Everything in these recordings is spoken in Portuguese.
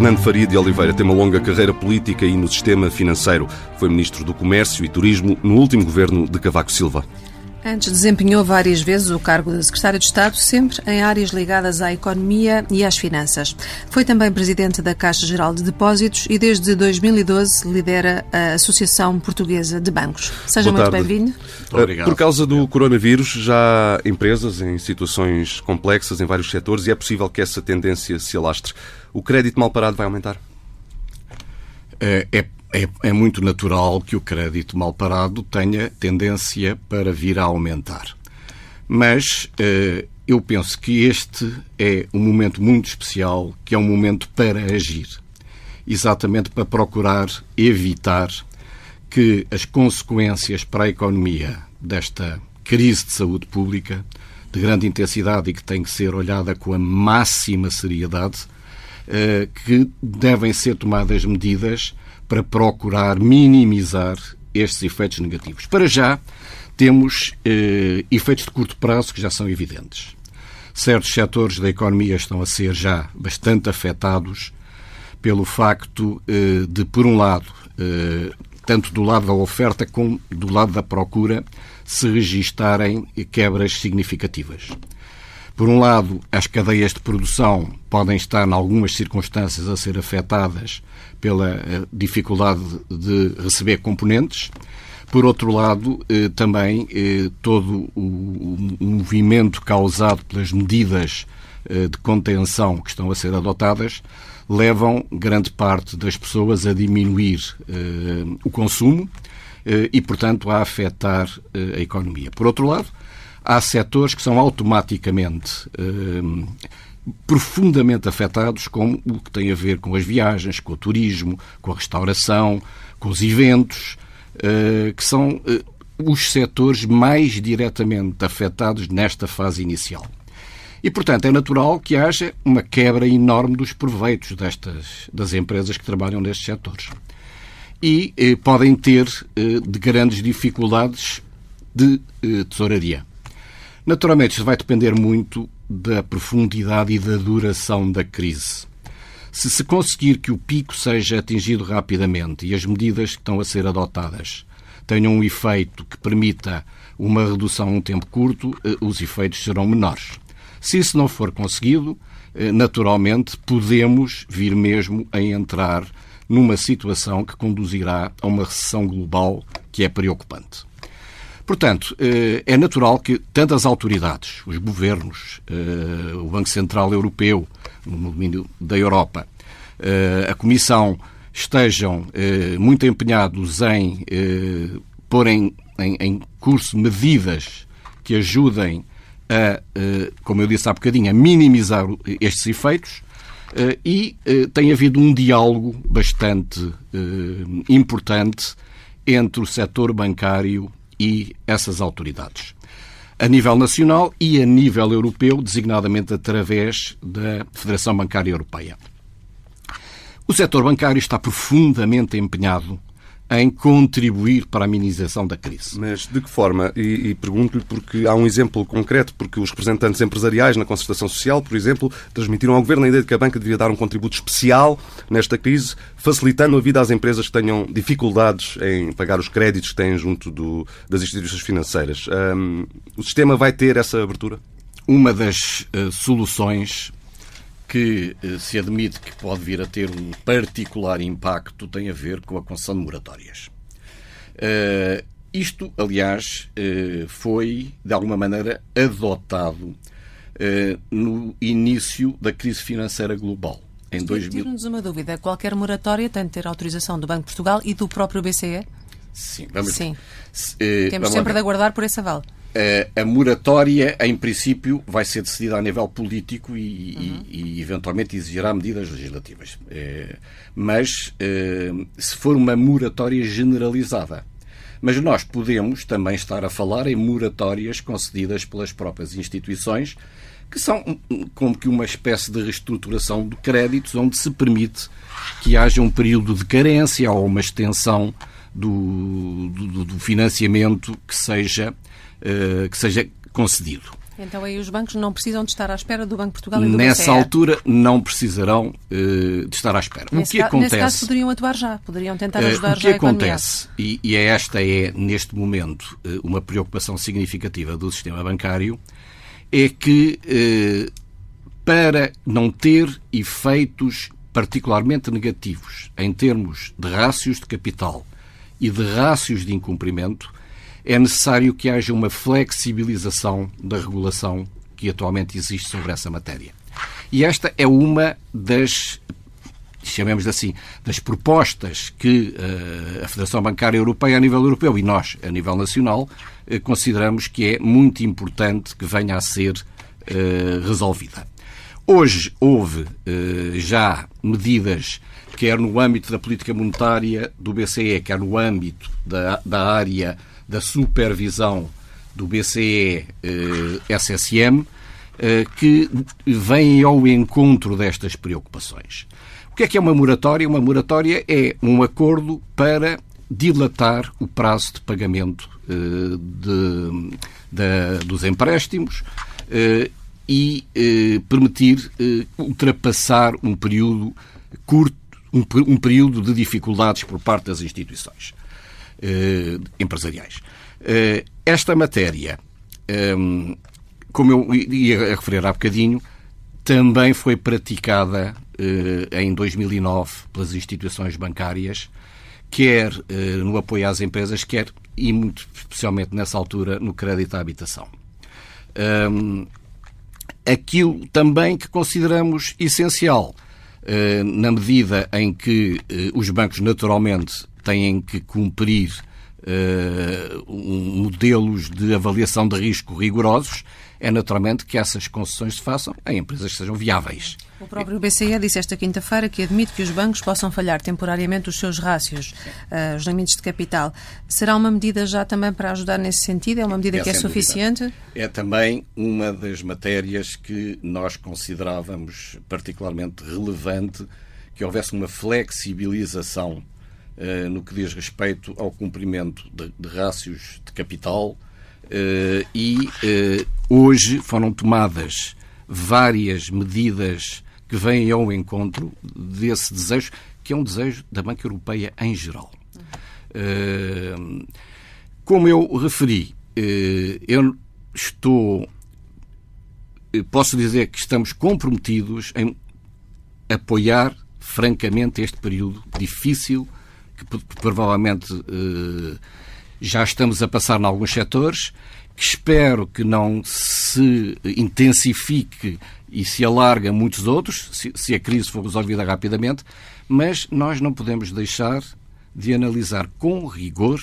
Fernando Faria de Oliveira tem uma longa carreira política e no sistema financeiro. Foi Ministro do Comércio e Turismo no último governo de Cavaco Silva. Antes desempenhou várias vezes o cargo de Secretário de Estado, sempre em áreas ligadas à economia e às finanças. Foi também Presidente da Caixa Geral de Depósitos e desde 2012 lidera a Associação Portuguesa de Bancos. Seja muito bem-vindo. Obrigado. Por causa do coronavírus, já há empresas em situações complexas em vários setores e é possível que essa tendência se alastre. O crédito mal parado vai aumentar? É, é é, muito natural que o crédito mal parado tenha tendência para vir a aumentar. Mas eh, eu penso que este é um momento muito especial, que é um momento para agir. Exatamente para procurar evitar que as consequências para a economia desta crise de saúde pública, de grande intensidade e que tem que ser olhada com a máxima seriedade, eh, que devem ser tomadas medidas para procurar minimizar estes efeitos negativos. Para já, temos eh, efeitos de curto prazo que já são evidentes. Certos setores da economia estão a ser já bastante afetados pelo facto eh, de, por um lado, eh, tanto do lado da oferta como do lado da procura, se registarem quebras significativas. Por um lado, as cadeias de produção podem estar, em algumas circunstâncias, a ser afetadas pela eh, dificuldade de receber componentes. Por outro lado, eh, também eh, todo o movimento causado pelas medidas de contenção que estão a ser adotadas levam grande parte das pessoas a diminuir o consumo e, portanto, a afetar a economia. Por outro lado, há setores que são automaticamente profundamente afetados, como o que tem a ver com as viagens, com o turismo, com a restauração, com os eventos, eh, que são eh, os setores mais diretamente afetados nesta fase inicial. E, portanto, é natural que haja uma quebra enorme dos proveitos destas, das empresas que trabalham nestes setores. E eh, podem ter eh, de grandes dificuldades de eh, tesouraria. Naturalmente, isto vai depender muito da profundidade e da duração da crise. Se se conseguir que o pico seja atingido rapidamente e as medidas que estão a ser adotadas tenham um efeito que permita uma redução a um tempo curto, eh, os efeitos serão menores. Se isso não for conseguido, eh, naturalmente podemos vir mesmo a entrar numa situação que conduzirá a uma recessão global que é preocupante. Portanto, eh, é natural que tantas autoridades, os governos, eh, o Banco Central Europeu, no domínio da Europa, eh, a Comissão, estejam muito empenhados em pôr em, em, em curso medidas que ajudem a, como eu disse há bocadinho, a minimizar estes efeitos. E tem havido um diálogo bastante importante entre o setor bancário e essas autoridades. A nível nacional e a nível europeu, designadamente através da Federação Bancária Europeia. O setor bancário está profundamente empenhado em contribuir para a minimização da crise. Mas de que forma? E, e pergunto-lhe porque há um exemplo concreto, porque os representantes empresariais na concertação social, por exemplo, transmitiram ao Governo a ideia de que a banca devia dar um contributo especial nesta crise, facilitando a vida às empresas que tenham dificuldades em pagar os créditos que têm junto do, das instituições financeiras. Um, o sistema vai ter essa abertura? Uma das uh, soluções que eh, se admite que pode vir a ter um particular impacto tem a ver com a concessão de moratórias. Uh, isto, aliás, uh, foi, de alguma maneira, adotado uh, no início da crise financeira global. Em 2000... Tira-nos uma dúvida. Qualquer moratória tem de ter autorização do Banco de Portugal e do próprio BCE? Sim, vamos Sim. Temos vamos sempre de aguardar por esse aval. A moratória, em princípio, vai ser decidida a nível político e, uhum. e, e eventualmente exigirá medidas legislativas. É, mas é, se for uma moratória generalizada. Mas nós podemos também estar a falar em moratórias concedidas pelas próprias instituições, que são como que uma espécie de reestruturação de créditos, onde se permite que haja um período de carência ou uma extensão do, do, do financiamento que seja eh, que seja concedido. Então aí os bancos não precisam de estar à espera do Banco de Portugal e do Nessa BCE. altura não precisarão uh, de estar à espera. Nesse o que ca... acontece? Nesse caso poderiam atuar já, poderiam tentar ajudar uh, o que já a acontece, e, e esta é neste momento uh, uma preocupação significativa do sistema bancário, é que para não ter efeitos particularmente negativos em termos de rácios de capital e de rácios de incumprimento, é necessário que haja uma flexibilização da regulação que atualmente existe sobre essa matéria. E esta é uma das, chamemos assim, das propostas que uh, a Federação Bancária Europeia, a nível europeu, e nós, a nível nacional, uh, consideramos que é muito importante que venha a ser uh, resolvida. Hoje houve já medidas, quer no âmbito da política monetária do BCE, quer no âmbito da, da área da supervisão do BCE eh, eh, que vêm ao encontro destas preocupações. O que é que é uma moratória? Uma moratória é um acordo para dilatar o prazo de pagamento eh, de, de, dos empréstimos eh, e eh, permitir eh, ultrapassar um período curto, um, um, período de dificuldades por parte das instituições eh, empresariais. Eh, esta matéria, ehm, como eu ia referir há bocadinho, também foi praticada eh, em 2009 pelas instituições bancárias, quer no apoio às empresas, quer, e muito especialmente nessa altura, no crédito à habitação. Ehm, aquilo também que consideramos essencial, eh, na medida em que eh, os bancos naturalmente têm que cumprir uh, modelos de avaliação de risco rigorosos, é naturalmente que essas concessões se façam em empresas que sejam viáveis. O próprio BCE disse esta quinta-feira que admite que os bancos possam falhar temporariamente os seus rácios, uh, os limites de capital. Será uma medida já também para ajudar nesse sentido? É uma medida é, que é suficiente? Dúvida. É também uma das matérias que nós considerávamos particularmente relevante que houvesse uma flexibilização uh, no que diz respeito ao cumprimento de, de rácios de capital uh, e uh, hoje foram tomadas várias medidas que vêm ao encontro desse desejo, que é um desejo da Banca Europeia em geral. Como eu referi, eu estou. Posso dizer que estamos comprometidos em apoiar francamente este período difícil que, provavelmente já estamos a passar em alguns setores, que espero que não se intensifique e se alargue a muitos outros, se, a crise for resolvida rapidamente, mas nós não podemos deixar de analisar com rigor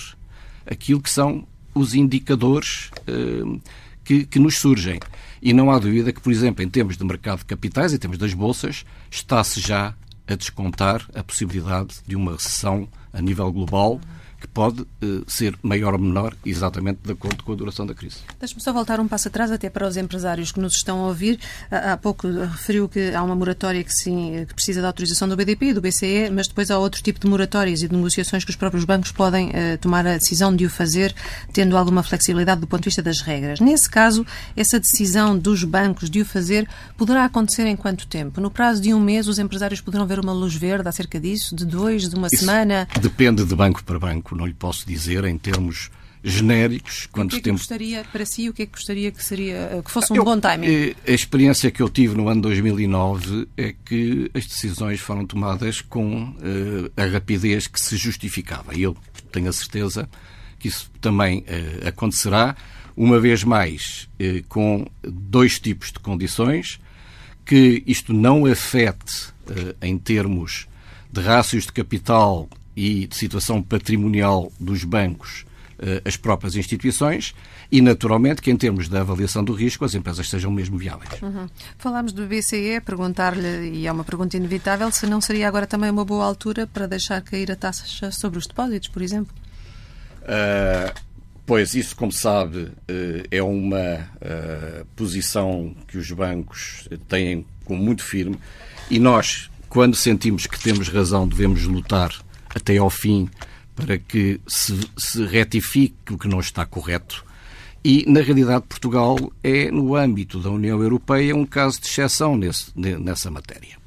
aquilo que são os indicadores uh, que, que, nos surgem. E não há dúvida que, por exemplo, em termos de mercado de capitais, em termos das bolsas, está-se já a descontar a possibilidade de uma recessão a nível global que pode uh, ser maior ou menor, exatamente de acordo com a duração da crise. Deixe-me só voltar um passo atrás, até para os empresários que nos estão a ouvir. Há pouco referiu que há uma moratória que, sim, que precisa da autorização do BDP e do BCE, mas depois há outro tipo de moratórias e de negociações que os próprios bancos podem tomar a decisão de o fazer, tendo alguma flexibilidade do ponto de vista das regras. Nesse caso, essa decisão dos bancos de o fazer poderá acontecer em quanto tempo? No prazo de um mês, os empresários poderão ver uma luz verde acerca disso? De dois, de uma Isso semana? Depende de banco para banco não lhe posso dizer em termos genéricos quanto o que é que gostaria para si o que é que gostaria que seria que fosse um eu, bom timing? eh, a experiência que eu tive no ano 2009 é que as decisões foram tomadas com uh, a rapidez que se justificava. E eu tenho a certeza que isso também uh, acontecerá. Uma vez mais uh, com dois tipos de condições que isto não afete em termos de rácios de capital e de situação patrimonial dos bancos eh, as próprias instituições e, naturalmente, que em termos da avaliação do risco as empresas sejam mesmo viáveis. Uhum. Falámos do BCE, perguntar-lhe, e é uma pergunta inevitável, se não seria agora também uma boa altura para deixar cair a taxa sobre os depósitos, por exemplo? Uh, pois, isso, como sabe, uh, é uma uh, posição que os bancos têm como muito firme e nós, quando sentimos que temos razão, devemos lutar até ao fim para que se, se retifique o que não está correto E, na realidade, Portugal é, no âmbito da União Europeia, um caso de exceção nesse, nessa matéria.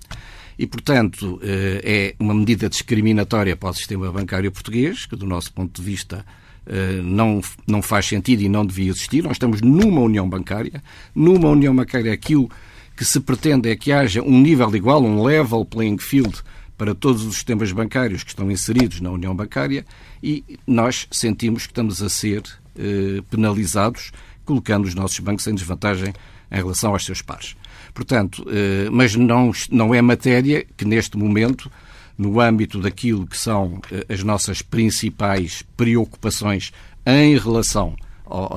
E, portanto, eh, é uma medida discriminatória para o sistema bancário português, que, do nosso ponto de vista, eh, não, não faz sentido e não devia existir. Nós estamos numa união bancária. Numa união bancária, aquilo que se pretende é que haja um nível igual, um level playing field para todos os sistemas bancários que estão inseridos na união bancária e nós sentimos que estamos a ser eh, penalizados, colocando os nossos bancos em desvantagem em relação aos seus pares. Portanto, eh, mas não, não é matéria que neste momento, no âmbito daquilo que são eh, as nossas principais preocupações em relação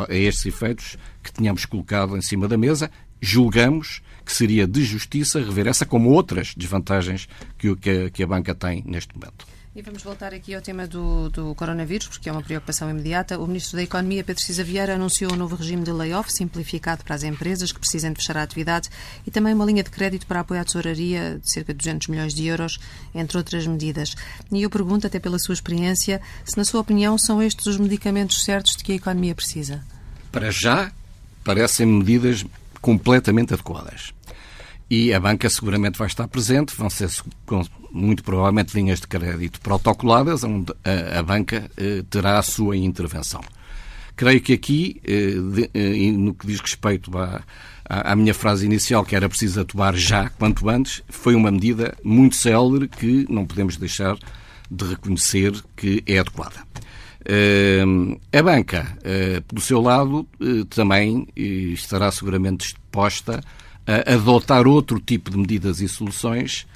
a estes efeitos, que tínhamos colocado em cima da mesa, julgamos que seria de justiça rever essa como outras desvantagens que a banca tem neste momento. E vamos voltar aqui ao tema do, do, coronavírus, porque é uma preocupação imediata. O Ministro da Economia, Pedro Cisa Vieira, anunciou um novo regime de layoff simplificado para as empresas que precisem de fechar a atividade e também uma linha de crédito para apoio à tesouraria de cerca de 200 milhões de euros, entre outras medidas. E eu pergunto, até pela sua experiência, se, na sua opinião, são estes os medicamentos certos de que a economia precisa? Para já, parecem medidas completamente adequadas e a banca seguramente vai estar presente, vão ser muito provavelmente linhas de crédito protocoladas, onde a, a banca eh, terá a sua intervenção. Creio que aqui, eh, de, eh, no que diz respeito à, à, minha frase inicial, que era preciso atuar já, quanto antes, foi uma medida muito célere que não podemos deixar de reconhecer que é adequada. Uh, a banca, uh, do seu lado, uh, também estará seguramente disposta a adotar outro tipo de medidas e soluções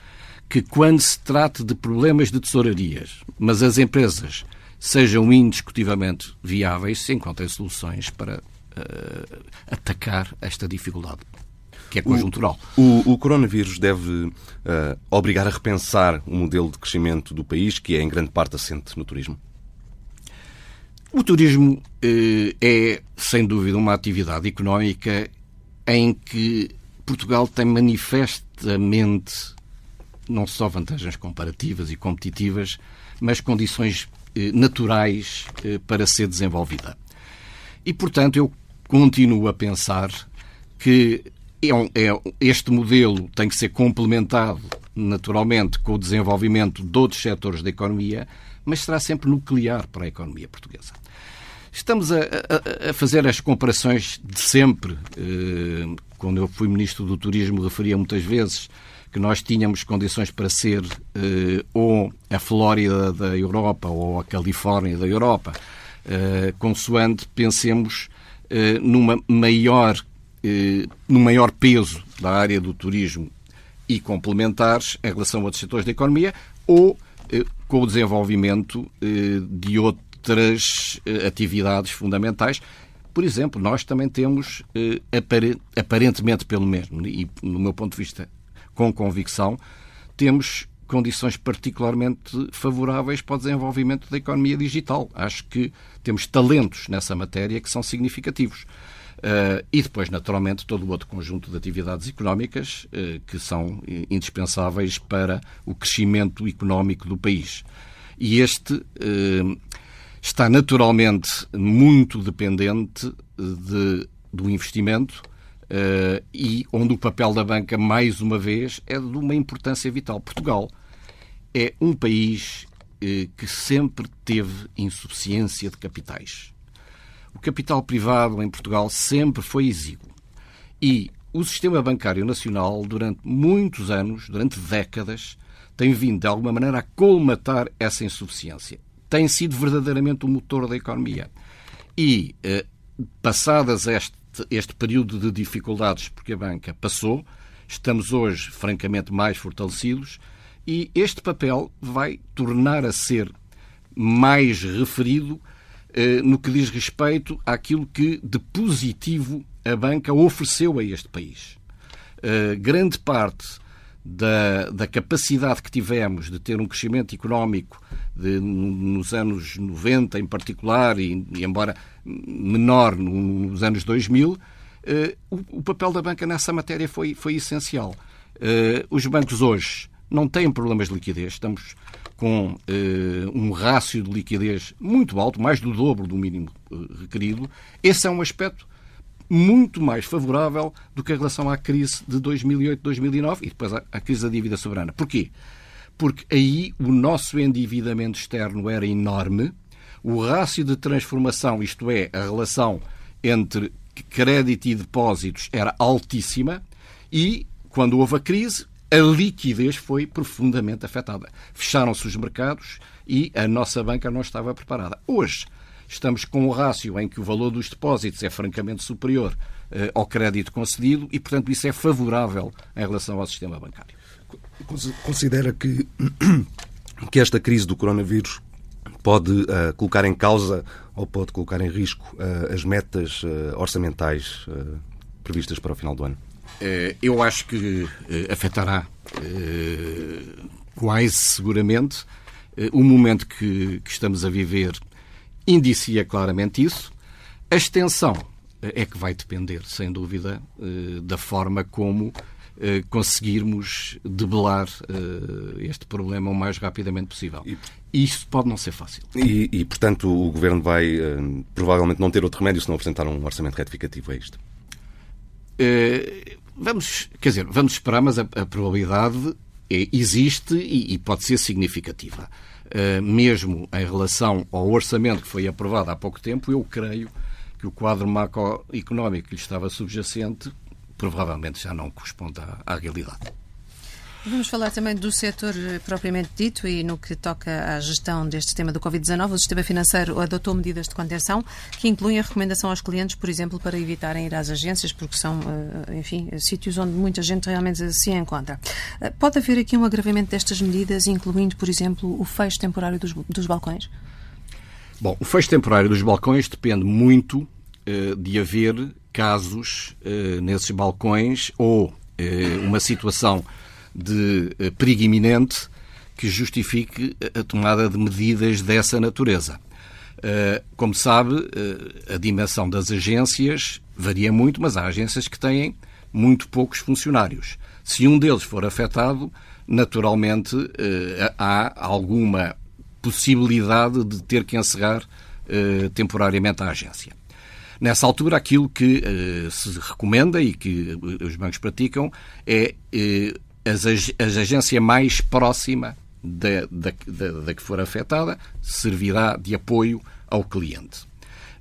que, quando se trate de problemas de tesourarias, mas as empresas sejam indiscutivelmente viáveis, se encontrem soluções para uh, atacar esta dificuldade, que é conjuntural. O, o, o coronavírus deve uh, obrigar a repensar o modelo de crescimento do país, que é em grande parte assente no turismo? O turismo uh, é, sem dúvida, uma atividade económica em que Portugal tem manifestamente não só vantagens comparativas e competitivas, mas condições eh, naturais eh, para ser desenvolvida. E, portanto, eu continuo a pensar que é um, é, este modelo tem que ser complementado, naturalmente, com o desenvolvimento de outros setores da economia, mas será sempre nuclear para a economia portuguesa. Estamos a, a, a fazer as comparações de sempre, eh, quando eu fui Ministro do Turismo, referia muitas vezes que nós tínhamos condições para ser eh, ou a Flórida da Europa ou a Califórnia da Europa, eh, consoante pensemos numa maior, num maior peso da área do turismo e complementares em relação a outros setores da economia ou com o desenvolvimento eh, de outras atividades fundamentais por exemplo, nós também temos, eh, aparentemente pelo mesmo, e no meu ponto de vista com convicção, temos condições particularmente favoráveis para o desenvolvimento da economia digital. Acho que temos talentos nessa matéria que são significativos. Uh, e depois, naturalmente, todo o outro conjunto de atividades económicas uh, que são indispensáveis para o crescimento económico do país. E este uh, está naturalmente muito dependente de, do investimento uh, e onde o papel da banca, mais uma vez, é de uma importância vital. Portugal é um país uh, que sempre teve insuficiência de capitais. O capital privado em Portugal sempre foi exíguo. E o sistema bancário nacional, durante muitos anos, durante décadas, tem vindo, de alguma maneira, a colmatar essa insuficiência tem sido verdadeiramente o motor da economia. E, eh, passadas este, este período de dificuldades, porque a banca passou, estamos hoje, francamente, mais fortalecidos e este papel vai tornar a ser mais referido no que diz respeito àquilo que de positivo a banca ofereceu a este país. Eh, grande parte da, da, capacidade que tivemos de ter um crescimento económico de, nos anos 90 em particular, e, e embora menor nos anos 2000, eh, o, papel da banca nessa matéria foi, foi essencial. Eh, os bancos hoje não têm problemas de liquidez. Estamos com uh, um rácio de liquidez muito alto, mais do dobro do mínimo uh, requerido. Esse é um aspecto muito mais favorável do que em relação à crise de 2008-2009 e depois à, à crise da dívida soberana. Porquê? Porque aí o nosso endividamento externo era enorme, o rácio de transformação, isto é, a relação entre crédito e depósitos, era altíssima e, quando houve a crise, a liquidez foi profundamente afetada. Fecharam-se os mercados e a nossa banca não estava preparada. Hoje, estamos com um rácio em que o valor dos depósitos é francamente superior eh, ao crédito concedido e, portanto, isso é favorável em relação ao sistema bancário. Considera que, que esta crise do coronavírus pode uh, colocar em causa ou pode colocar em risco uh, as metas uh, orçamentais previstas para o final do ano? Eu acho que afetará quase seguramente o momento que, que estamos a viver indicia claramente isso. A extensão é que vai depender, sem dúvida, da forma como eh, conseguirmos debelar eh, este problema o mais rapidamente possível. E, Isso pode não ser fácil. E, e, portanto, o Governo vai eh, provavelmente não ter outro remédio se não apresentar um orçamento retificativo, é isto? Vamos, quer dizer, vamos esperar, mas a, a probabilidade é, existe e, e, pode ser significativa. mesmo em relação ao orçamento que foi aprovado há pouco tempo, eu creio que o quadro macroeconómico que lhe estava subjacente provavelmente já não corresponde à, à realidade. Vamos falar também do setor eh, propriamente dito e no que toca à gestão deste tema do Covid-19. O sistema financeiro adotou medidas de contenção que incluem a recomendação aos clientes, por exemplo, para evitarem ir às agências, porque são, eh, enfim, sítios onde muita gente realmente se encontra. Eh, pode haver aqui um agravamento destas medidas, incluindo, por exemplo, o fecho temporário dos, dos balcões? Bom, o fecho temporário dos balcões depende muito de haver casos nesses balcões ou uma situação de uh, perigo iminente que justifique a tomada de medidas dessa natureza. Como sabe, a dimensão das agências varia muito, mas há agências que têm muito poucos funcionários. Se um deles for afetado, naturalmente há alguma possibilidade de ter que encerrar temporariamente a agência. Nessa altura, aquilo que se recomenda e que os bancos praticam é as, agência mais próxima da, da, da, da, que for afetada servirá de apoio ao cliente.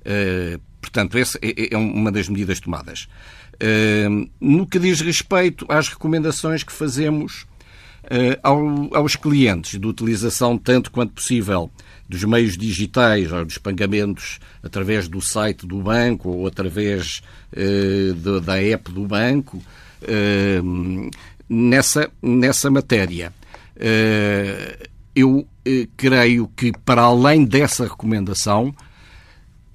Uh, portanto, essa é, é, é, uma das medidas tomadas. no que diz respeito às recomendações que fazemos ao, aos clientes de utilização tanto quanto possível dos meios digitais, ou dos pagamentos através do site do banco ou através da app do banco, nessa, nessa matéria. Eh, eu eh, creio que, para além dessa recomendação,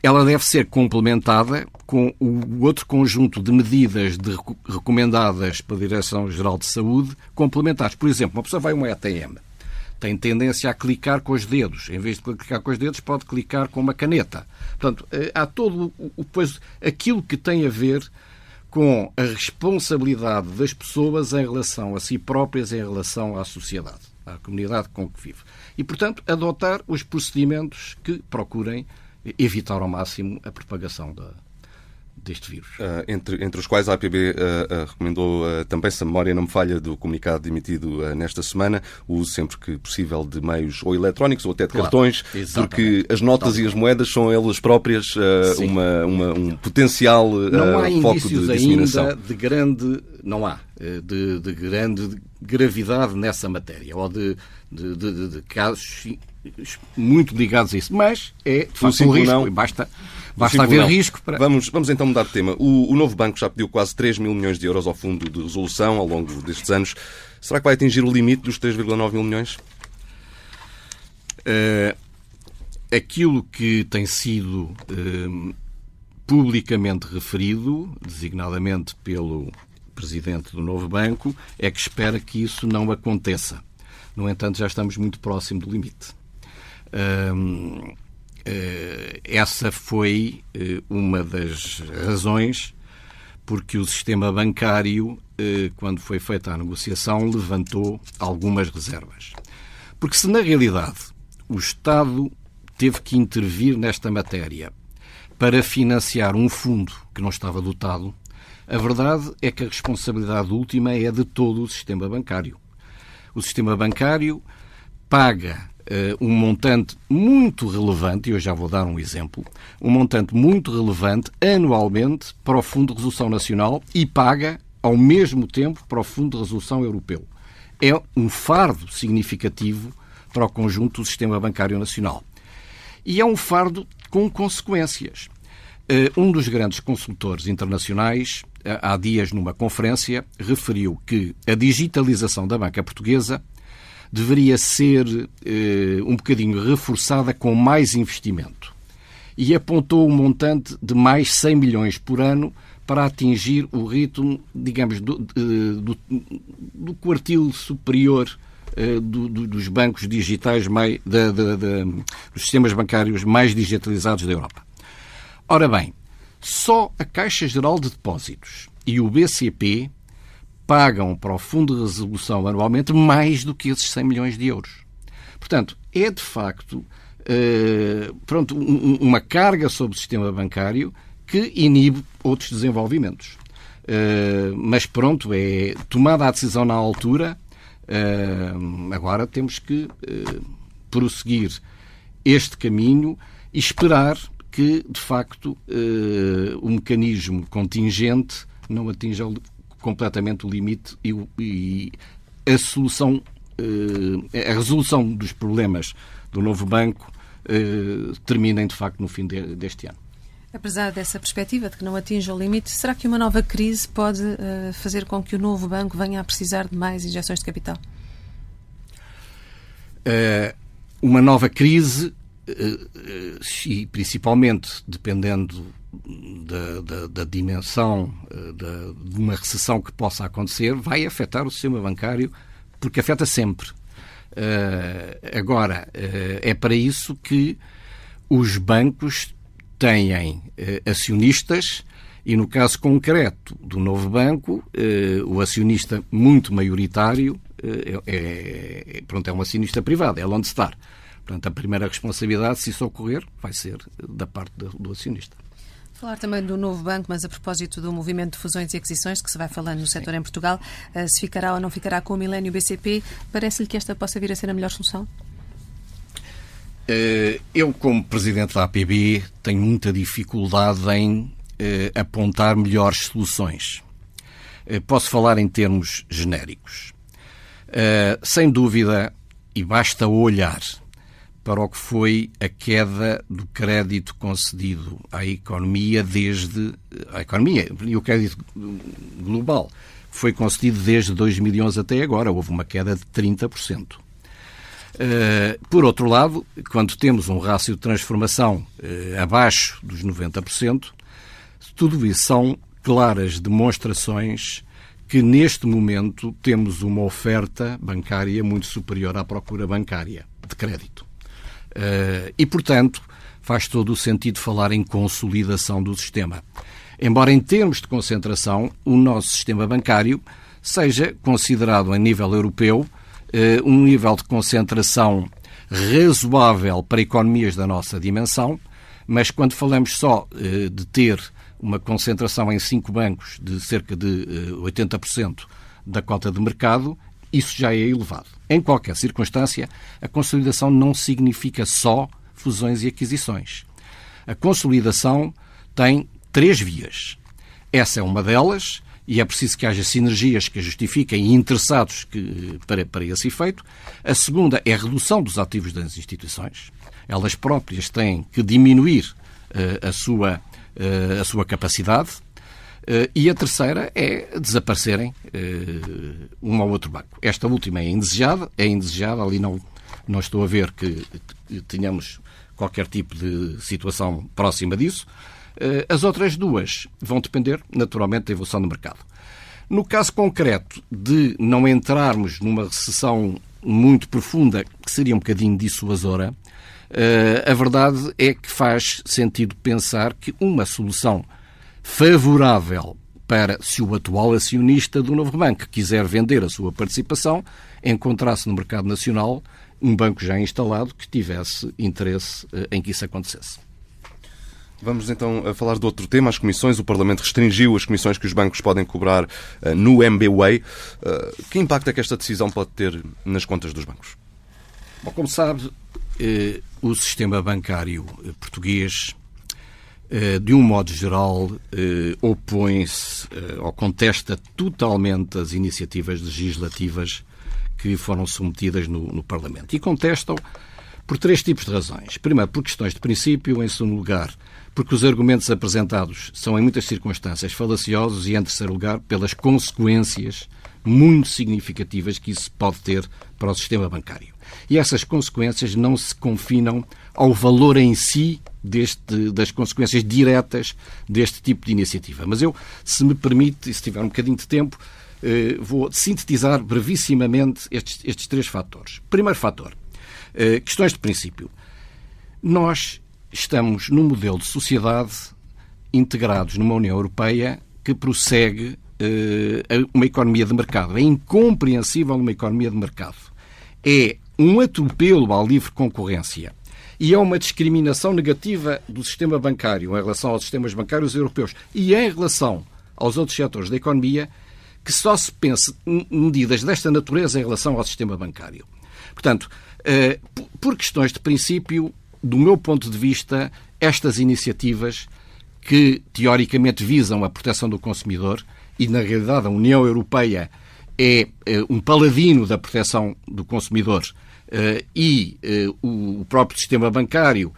ela deve ser complementada com o outro conjunto de medidas de, recomendadas pela Direção-Geral de Saúde complementares. Por exemplo, uma pessoa vai a uma ATM tem tendência a clicar com os dedos. Em vez de clicar com os dedos, pode clicar com uma caneta. Portanto, eh, há todo o, pois, aquilo que tem a ver com a responsabilidade das pessoas em relação a si próprias, em relação à sociedade, à comunidade com que vive. E, portanto, adotar os procedimentos que procurem evitar ao máximo a propagação da, deste vírus. Uh, entre, entre os quais a APB uh, uh, recomendou também, se a memória não me falha, do comunicado emitido nesta semana, o uso sempre que possível de meios ou eletrónicos ou até de claro, cartões, exatamente. porque as notas e as moedas são elas próprias uma, uma, um potencial não há foco de disseminação. ainda de grande, não há, de, de grande gravidade nessa matéria, ou de, de, de, de casos muito ligados a isso. Mas é, de facto, um risco. Não. Basta Basta haver risco para. Vamos, vamos então mudar de tema. O, o novo banco já pediu quase 3 mil milhões de euros ao fundo de resolução ao longo destes anos. Será que vai atingir o limite dos 3,9 mil milhões? Uh, aquilo que tem sido uh, publicamente referido, designadamente pelo presidente do novo banco, é que espera que isso não aconteça. No entanto, já estamos muito próximo do limite. Uh, essa foi eh, uma das razões porque o sistema bancário quando foi feita a negociação, levantou algumas reservas. Porque se na realidade o Estado teve que intervir nesta matéria para financiar um fundo que não estava dotado, a verdade é que a responsabilidade última é de todo o sistema bancário. O sistema bancário paga um montante muito relevante, e eu já vou dar um exemplo, um montante muito relevante anualmente para o Fundo de Resolução Nacional e paga ao mesmo tempo para o Fundo de Resolução Europeu. É um fardo significativo para o conjunto do sistema bancário nacional. E é um fardo com consequências. Eh, um dos grandes consultores internacionais, eh, há dias numa conferência, referiu que a digitalização da banca portuguesa deveria ser eh, um bocadinho reforçada com mais investimento. E apontou um montante de mais 100 milhões por ano para atingir o ritmo, digamos, do, do, do quartil superior do, do, dos bancos digitais, mais, dos sistemas bancários mais digitalizados da Europa. Ora bem, só a Caixa Geral de Depósitos e o BCP pagam para o Fundo de Resolução anualmente mais do que esses 100 milhões de euros. Portanto, é de facto uh, pronto, um, uma carga sobre o sistema bancário que inibe outros desenvolvimentos. Uh, mas pronto, é tomada a decisão na altura, uh, agora temos que prosseguir este caminho e esperar que, de facto, o mecanismo contingente não atinja completamente o limite e, e a solução, uh, a resolução dos problemas do novo banco uh, terminem, de facto, no fim de, deste ano. Apesar dessa perspectiva de que não atinja o limite, será que uma nova crise pode uh, fazer com que o novo banco venha a precisar de mais injeções de capital? Uma nova crise eh, eh, e principalmente dependendo da, da, da dimensão eh, da, de uma recessão que possa acontecer, vai afetar o sistema bancário, porque afeta sempre. Uh, agora, uh, é para isso que os bancos têm uh, acionistas e, no caso concreto do novo banco, o acionista muito maioritário é, é, pronto, é um acionista privado, é Lone Star. Portanto, a primeira responsabilidade, se isso ocorrer, vai ser da parte do acionista. Falar também do novo banco, mas a propósito do movimento de fusões e aquisições que se vai falando no setor Sim. em Portugal, eh, se ficará ou não ficará com o Milênio BCP, parece-lhe que esta possa vir a ser a melhor solução? Eh, eu, como presidente da APB, tenho muita dificuldade em eh, apontar melhores soluções. Posso falar em termos genéricos. Sem dúvida, e basta olhar para o que foi a queda do crédito concedido à economia desde a economia e o crédito global foi concedido desde 2011 até agora. Houve uma queda de 30%. Eh, por outro lado, quando temos um rácio de transformação eh, abaixo dos 90%, tudo isso são claras demonstrações que neste momento temos uma oferta bancária muito superior à procura bancária de crédito. Uh, e, portanto, faz todo o sentido falar em consolidação do sistema. Embora, em termos de concentração, o nosso sistema bancário seja considerado a nível europeu uh, um nível de concentração razoável para economias da nossa dimensão, mas quando falamos só uh, de ter uma concentração em cinco bancos de cerca de 80% da cota de mercado, isso já é elevado. Em qualquer circunstância, a consolidação não significa só fusões e aquisições. A consolidação tem três vias. Essa é uma delas, e é preciso que haja sinergias que a justifiquem e interessados que, para, para esse efeito. A segunda é a redução dos ativos das instituições. Elas próprias têm que diminuir uh, a, sua, uh, a sua capacidade e a terceira é desaparecerem uh, um ou outro banco. Esta última é indesejada, é indesejada, ali não, não estou a ver que, tenhamos qualquer tipo de situação próxima disso. Uh, as outras duas vão depender, naturalmente, da evolução do mercado. No caso concreto de não entrarmos numa recessão muito profunda, que seria um bocadinho dissuasora, a verdade é que faz sentido pensar que uma solução favorável para, se o atual acionista do novo banco quiser vender a sua participação, encontrasse no mercado nacional um banco já instalado que tivesse interesse eh, em que isso acontecesse. Vamos então a falar de outro tema, as comissões. O Parlamento restringiu as comissões que os bancos podem cobrar uh, no MBWay. Que impacto é que esta decisão pode ter nas contas dos bancos? Bom, como sabe, eh, o sistema bancário português, eh, de um modo geral, eh, opõe-se eh, ou contesta totalmente as iniciativas legislativas que foram submetidas no, no Parlamento. E contestam por três tipos de razões. Primeiro, por questões de princípio. Em segundo lugar, porque os argumentos apresentados são, em muitas circunstâncias, falaciosos. E, em terceiro lugar, pelas consequências muito significativas que isso pode ter para o sistema bancário. E essas consequências não se confinam ao valor em si deste, das consequências diretas deste tipo de iniciativa. Mas eu, se me permite, e se tiver um bocadinho de tempo, eh, vou sintetizar brevissimamente estes, estes três fatores. Primeiro fator, eh, questões de princípio. Nós estamos num modelo de sociedade integrados numa União Europeia que prossegue eh, uma economia de mercado. É incompreensível uma economia de mercado. É um atropelo à livre concorrência e é uma discriminação negativa do sistema bancário em relação aos sistemas bancários europeus e em relação aos outros setores da economia que só se pense medidas desta natureza em relação ao sistema bancário. Portanto, eh, por questões de princípio, do meu ponto de vista, estas iniciativas que teoricamente visam a proteção do consumidor e, na realidade, a União Europeia é eh, um paladino da proteção do consumidor e eh, o próprio sistema bancário,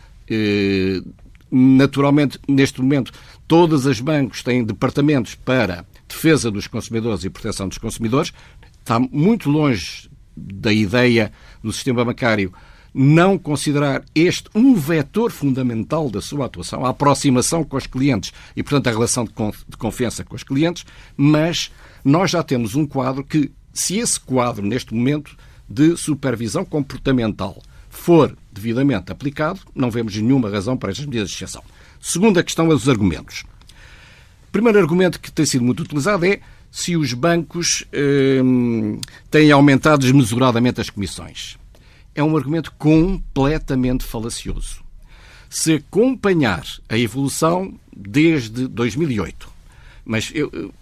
naturalmente, neste momento, todas as bancos têm departamentos para defesa dos consumidores e proteção dos consumidores. Está muito longe da ideia do sistema bancário não considerar este um vetor fundamental da sua atuação, a aproximação com os clientes e, portanto, a relação de confiança com os clientes, mas nós já temos um quadro que, se esse quadro, neste momento, de supervisão comportamental for devidamente aplicado, não vemos nenhuma razão para estas medidas de exceção. Segunda questão é os argumentos. O primeiro argumento que tem sido muito utilizado é se os bancos hum, têm aumentado desmesuradamente as comissões é um argumento completamente falacioso. Se acompanhar a evolução desde 2008, mas eu,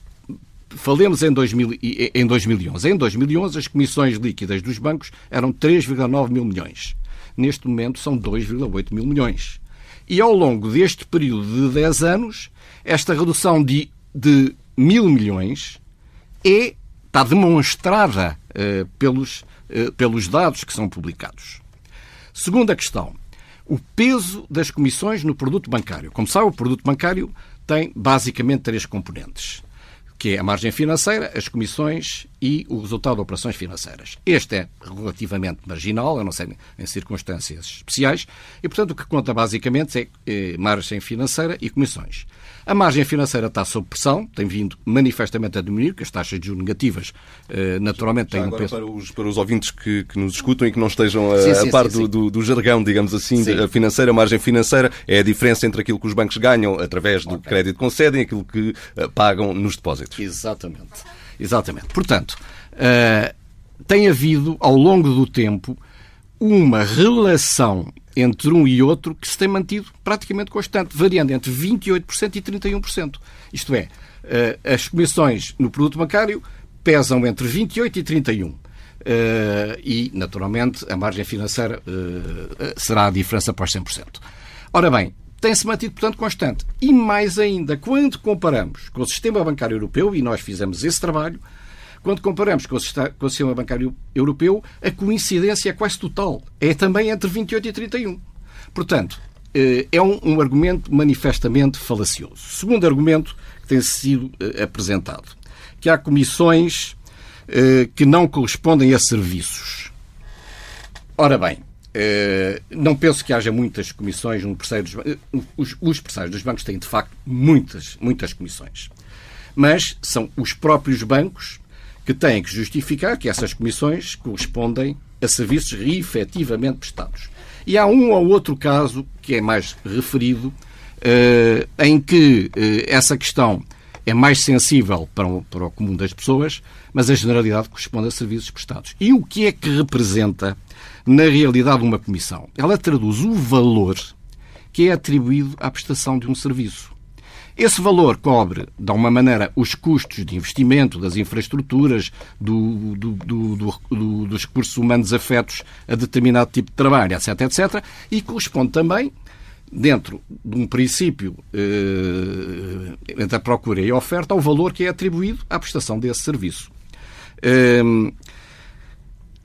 falemos em, 2000, em 2011. Em 2011, as comissões líquidas dos bancos eram 3,9 mil milhões. Neste momento, são 2,8 mil milhões. E ao longo deste período de 10 anos, esta redução de, de mil milhões é, está demonstrada uh, pelos eh, pelos dados que são publicados. Segunda questão. O peso das comissões no produto bancário. Como sabe, o produto bancário tem basicamente três componentes, que é a margem financeira, as comissões e o resultado de operações financeiras. Este é relativamente marginal, a não ser em circunstâncias especiais, e, portanto, o que conta basicamente é eh, margem financeira e comissões. A margem financeira está sob pressão, tem vindo manifestamente a diminuir, que as taxas de juros negativas eh, naturalmente têm um peso. Para os, para os ouvintes que, que, nos escutam e que não estejam a, sim, sim, a par sim, do, do, do, jargão, digamos assim, a financeira, a margem financeira é a diferença entre aquilo que os bancos ganham através do okay. crédito que concedem e aquilo que pagam nos depósitos. Exatamente. Exatamente. Portanto, uh, tem havido, ao longo do tempo, uma relação entre um e outro que se tem mantido praticamente constante, variando entre 28% e 31%. Isto é, eh, as comissões no produto bancário pesam entre 28% e 31%. Eh, e, naturalmente, a margem financeira eh, será a diferença para os 100%. Ora bem, tem-se mantido, portanto, constante. E mais ainda, quando comparamos com o sistema bancário europeu, e nós fizemos esse trabalho, quando comparamos com o sistema bancário europeu, a coincidência é quase total. É também entre 28 e 31. Portanto, eh, é um, um argumento manifestamente falacioso. Segundo argumento que tem sido eh, apresentado, que há comissões eh, que não correspondem a serviços. Ora bem, não penso que haja muitas comissões no pressário dos os, os pressários dos bancos têm, de facto, muitas, muitas comissões. Mas são os próprios bancos que têm que justificar que essas comissões correspondem a serviços efetivamente prestados. E há um ou outro caso que é mais referido, eh, em que eh, essa questão é mais sensível para o, para o comum das pessoas, mas a generalidade corresponde a serviços prestados. E o que é que representa, na realidade, uma comissão? Ela traduz o valor que é atribuído à prestação de um serviço. Esse valor cobre, de alguma maneira, os custos de investimento das infraestruturas, do, do, do, dos recursos humanos afetos a determinado tipo de trabalho, etc., etc., e corresponde também, dentro de um princípio eh, entre a procura e a oferta, ao valor que é atribuído à prestação desse serviço. Eh,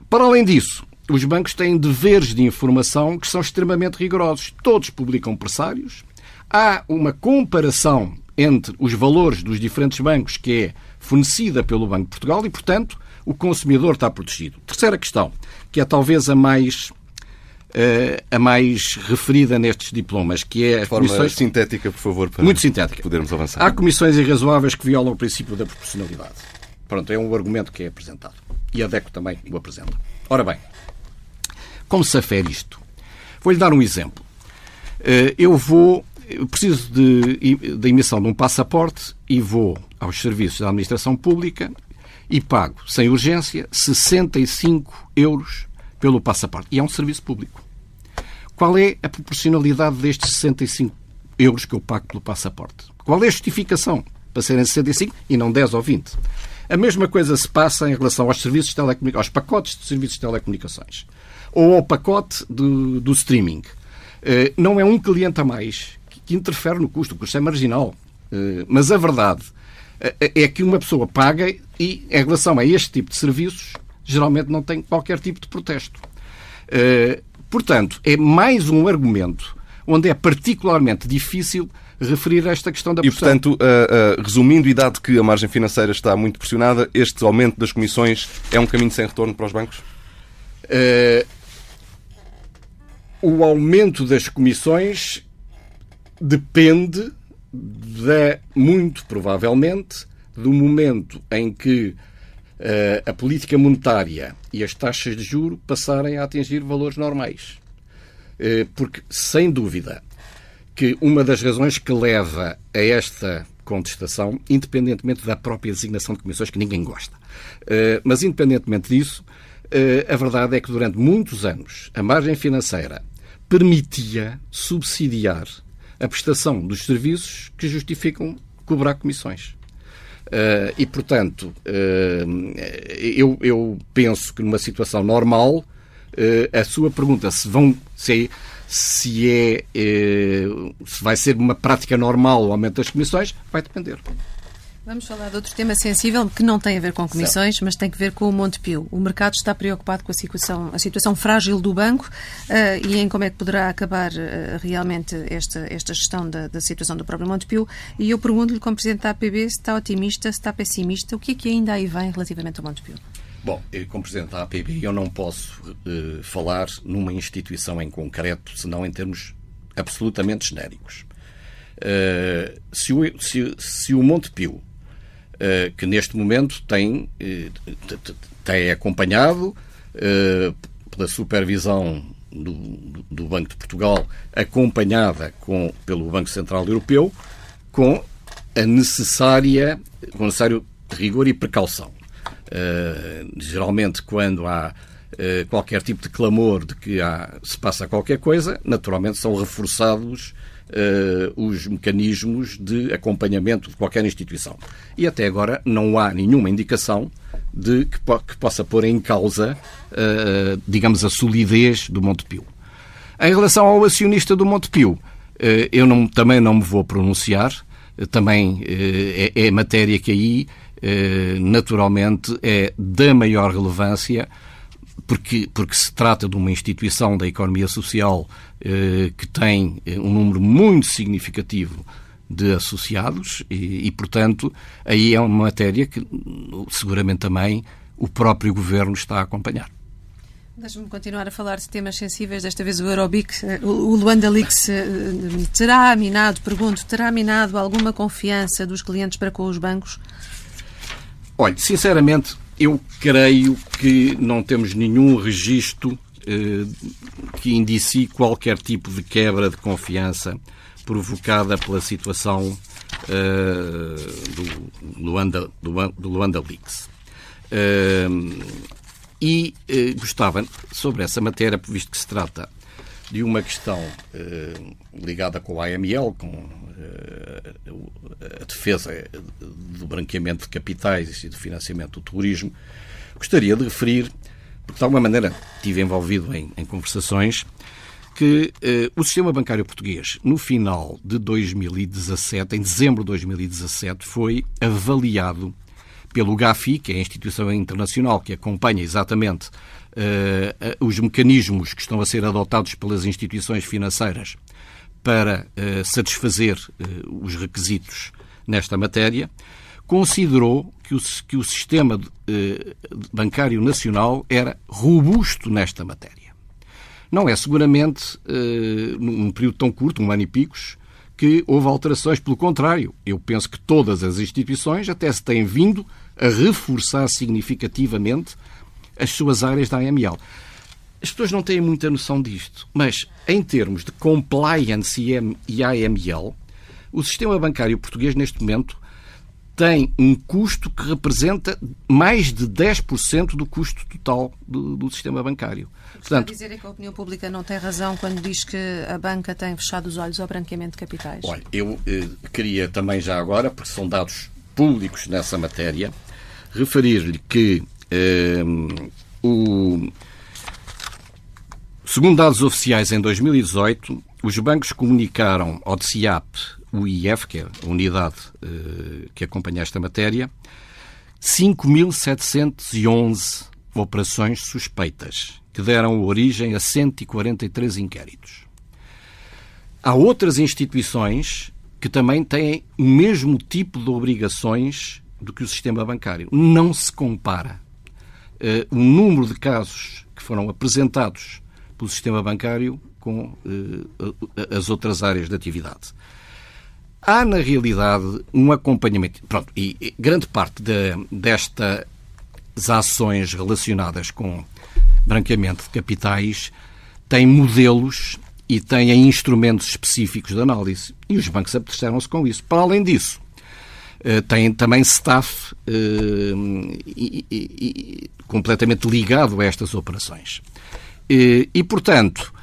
para além disso, os bancos têm deveres de informação que são extremamente rigorosos. Todos publicam pressários, há uma comparação entre os valores dos diferentes bancos que é fornecida pelo Banco de Portugal e, portanto, o consumidor está protegido. Terceira questão, que é talvez a mais uh, a mais referida nestes diplomas, que é a forma comissões... sintética, por favor, para muito sintética. podermos avançar. Há comissões irrazoáveis que violam o princípio da proporcionalidade. Pronto, é um argumento que é apresentado. E a DECO também o apresenta. Ora bem, como se afere isto? Vou-lhe dar um exemplo. Eh, eu vou eu preciso de, da emissão de um passaporte e vou aos serviços da administração pública e pago, sem urgência, 65 euros pelo passaporte. E é um serviço público. Qual é a proporcionalidade destes 65 euros que eu pago pelo passaporte? Qual é a justificação para serem 65 e não 10 ou 20? A mesma coisa se passa em relação aos serviços de telecomunicações, aos pacotes de serviços de telecomunicações ou ao pacote do, do streaming. Uh, não é um cliente a mais que interfere no custo. O custo é marginal. Uh, mas a verdade uh, é que uma pessoa paga e, em relação a este tipo de serviços, geralmente não tem qualquer tipo de protesto. portanto, é mais um argumento onde é particularmente difícil referir esta questão da pressão. E, portanto, uh, uh, resumindo, e dado que a margem financeira está muito pressionada, este aumento das comissões é um caminho sem retorno para os bancos? Uh, o aumento das comissões depende da, muito provavelmente, do momento em que uh, a política monetária e as taxas de juro passarem a atingir valores normais. Uh, porque, sem dúvida, que uma das razões que leva a esta contestação, independentemente da própria designação de comissões, que ninguém gosta, uh, mas independentemente disso, a verdade é que durante muitos anos a margem financeira permitia subsidiar a prestação dos serviços que justificam cobrar comissões. Uh, e, portanto, uh, eu, eu, penso que numa situação normal, uh, a sua pergunta se vão se é, se, é, se vai ser uma prática normal o aumento das comissões, vai depender. Vamos falar de outro tema sensível que não tem a ver com comissões, mas tem a ver com o Montepio. O mercado está preocupado com a situação, a situação frágil do banco uh, e em como é que poderá acabar uh, realmente esta, esta gestão da, da situação do próprio Montepio. E eu pergunto-lhe, como Presidente da APB, se está otimista, se está pessimista, o que é que ainda aí vem relativamente ao Montepio? Bom, como Presidente da APB, eu não posso uh, falar numa instituição em concreto, senão em termos absolutamente genéricos. se, o, se, se o Montepio eh, que neste momento tem, eh, tem acompanhado eh, pela supervisão do, do, Banco de Portugal, acompanhada com, pelo Banco Central Europeu, com a necessária, com necessário rigor e precaução. geralmente, quando há qualquer tipo de clamor de que há, se passa qualquer coisa, naturalmente são reforçados uh, os mecanismos de acompanhamento de qualquer instituição. E até agora não há nenhuma indicação de que, po que possa pôr em causa, uh, digamos, a solidez do Montepio. Em relação ao acionista do Montepio, uh, eu não, também não me vou pronunciar, também é, é matéria que aí, naturalmente, é da maior relevância porque, porque se trata de uma instituição da economia social eh, que tem eh, um número muito significativo de associados e, e, portanto, aí é uma matéria que seguramente também o próprio governo está a acompanhar. Deixe-me continuar a falar de temas sensíveis, desta vez o Eurobic, eh, o Luanda Leaks terá minado, pergunto, terá minado alguma confiança dos clientes para com os bancos? Olha, sinceramente, eu creio que não temos nenhum registro eh, que indicie qualquer tipo de quebra de confiança provocada pela situação do, Luanda, do, Luanda Leaks. e gostava, sobre essa matéria, visto que se trata de uma questão ligada com a AML, com a defesa do branqueamento de capitais e do financiamento do terrorismo, gostaria de referir, porque de alguma maneira estive envolvido em, em conversações, que eh, o sistema bancário português, no final de 2017, em dezembro de 2017, foi avaliado pelo GAFI, que é a instituição internacional que acompanha exatamente eh, os mecanismos que estão a ser adotados pelas instituições financeiras para eh, satisfazer eh, os requisitos nesta matéria, considerou que o, que o sistema eh, bancário nacional era robusto nesta matéria. Não é seguramente, num período tão curto, um ano e picos, que houve alterações. Pelo contrário, eu penso que todas as instituições até se têm vindo a reforçar significativamente as suas áreas da AML. As pessoas não têm muita noção disto, mas em termos de compliance e AML, o sistema bancário português, neste momento, tem um custo que representa mais de 10% do custo total do, do sistema bancário. Portanto, Está a dizer é que a opinião pública não tem razão quando diz que a banca tem fechado os olhos ao branqueamento de capitais? Olha, eu eh, queria também já agora, porque são dados públicos nessa matéria, referir-lhe que o, segundo dados oficiais em 2018, os bancos comunicaram ao DCIAP o IF, que é a unidade uh, que acompanha esta matéria, 5.711 operações suspeitas, que deram origem a 143 inquéritos. Há outras instituições que também têm o mesmo tipo de obrigações do que o sistema bancário. Não se compara o número de casos que foram apresentados pelo sistema bancário com uh, as outras áreas de atividade há, na realidade, um acompanhamento. Pronto, e grande parte de, destas ações relacionadas com branqueamento de capitais tem modelos e têm instrumentos específicos de análise. E os bancos abasteceram-se com isso. Para além disso, eh, têm também staff eh, e, completamente ligado a estas operações. E, e, portanto,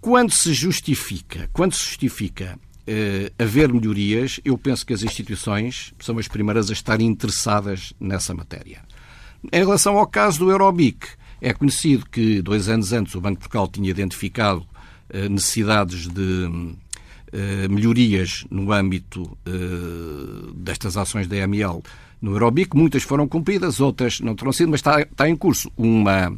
quando se justifica, quando se justifica uh, haver melhorias, eu penso que as instituições são as primeiras a estar interessadas nessa matéria. Em relação ao caso do Eurobic, é conhecido que dois anos antes o Banco de Portugal tinha identificado uh, necessidades de uh, melhorias no âmbito destas ações da EML no Eurobic. Muitas foram cumpridas, outras não terão sido, mas está, está em curso uma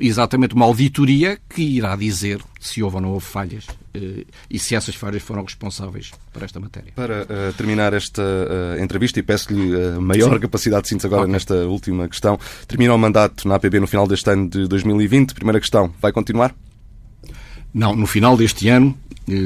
exatamente uma auditoria que irá dizer se houve ou não houve falhas eh, e se essas falhas foram responsáveis por esta matéria. Para uh, terminar esta uh, entrevista, e peço-lhe uh, maior Sim. capacidade de síntese agora okay. nesta última questão, termina o mandato na APB no final deste ano de 2020. Primeira questão, vai continuar? Não, no final deste ano,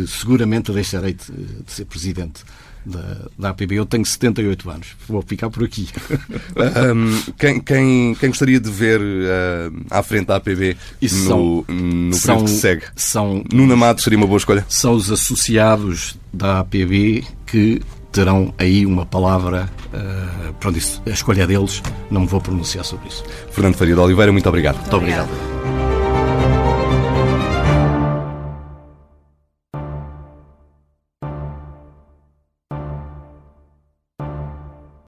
seguramente deixarei de, de ser presidente da, da APB. Eu tenho 78 anos, vou ficar por aqui. um, quem, quem, quem, gostaria de ver uh, à frente da APB no, são, no são, período que segue? São, Nuno Amado seria uma boa escolha? São os associados da APB que terão aí uma palavra. Uh, pronto, isso, a escolha deles, não me vou pronunciar sobre isso. Fernando Faria de Oliveira, muito obrigado. Muito obrigado.